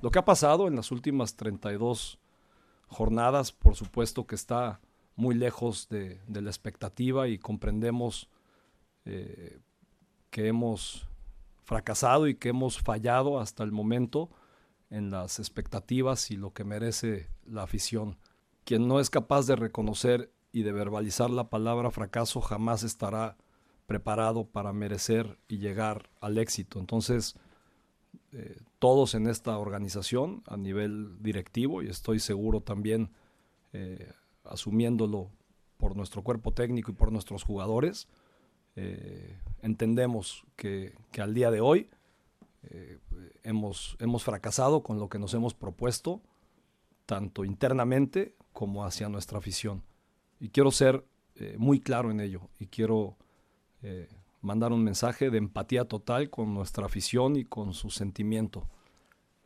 lo que ha pasado en las últimas 32 jornadas, por supuesto que está muy lejos de, la expectativa y comprendemos eh, que hemos fracasado y que hemos fallado hasta el momento en las expectativas y lo que merece la afición. Quien no es capaz de reconocer y de verbalizar la palabra fracaso jamás estará preparado para merecer y llegar al éxito. Entonces, eh, todos en esta organización a nivel directivo y estoy seguro también eh, asumiéndolo por nuestro cuerpo técnico y por nuestros jugadores, eh, entendemos que, al día de hoy hemos, hemos fracasado con lo que nos hemos propuesto, tanto internamente como hacia nuestra afición. Y quiero ser muy claro en ello y quiero mandar un mensaje de empatía total con nuestra afición y con su sentimiento.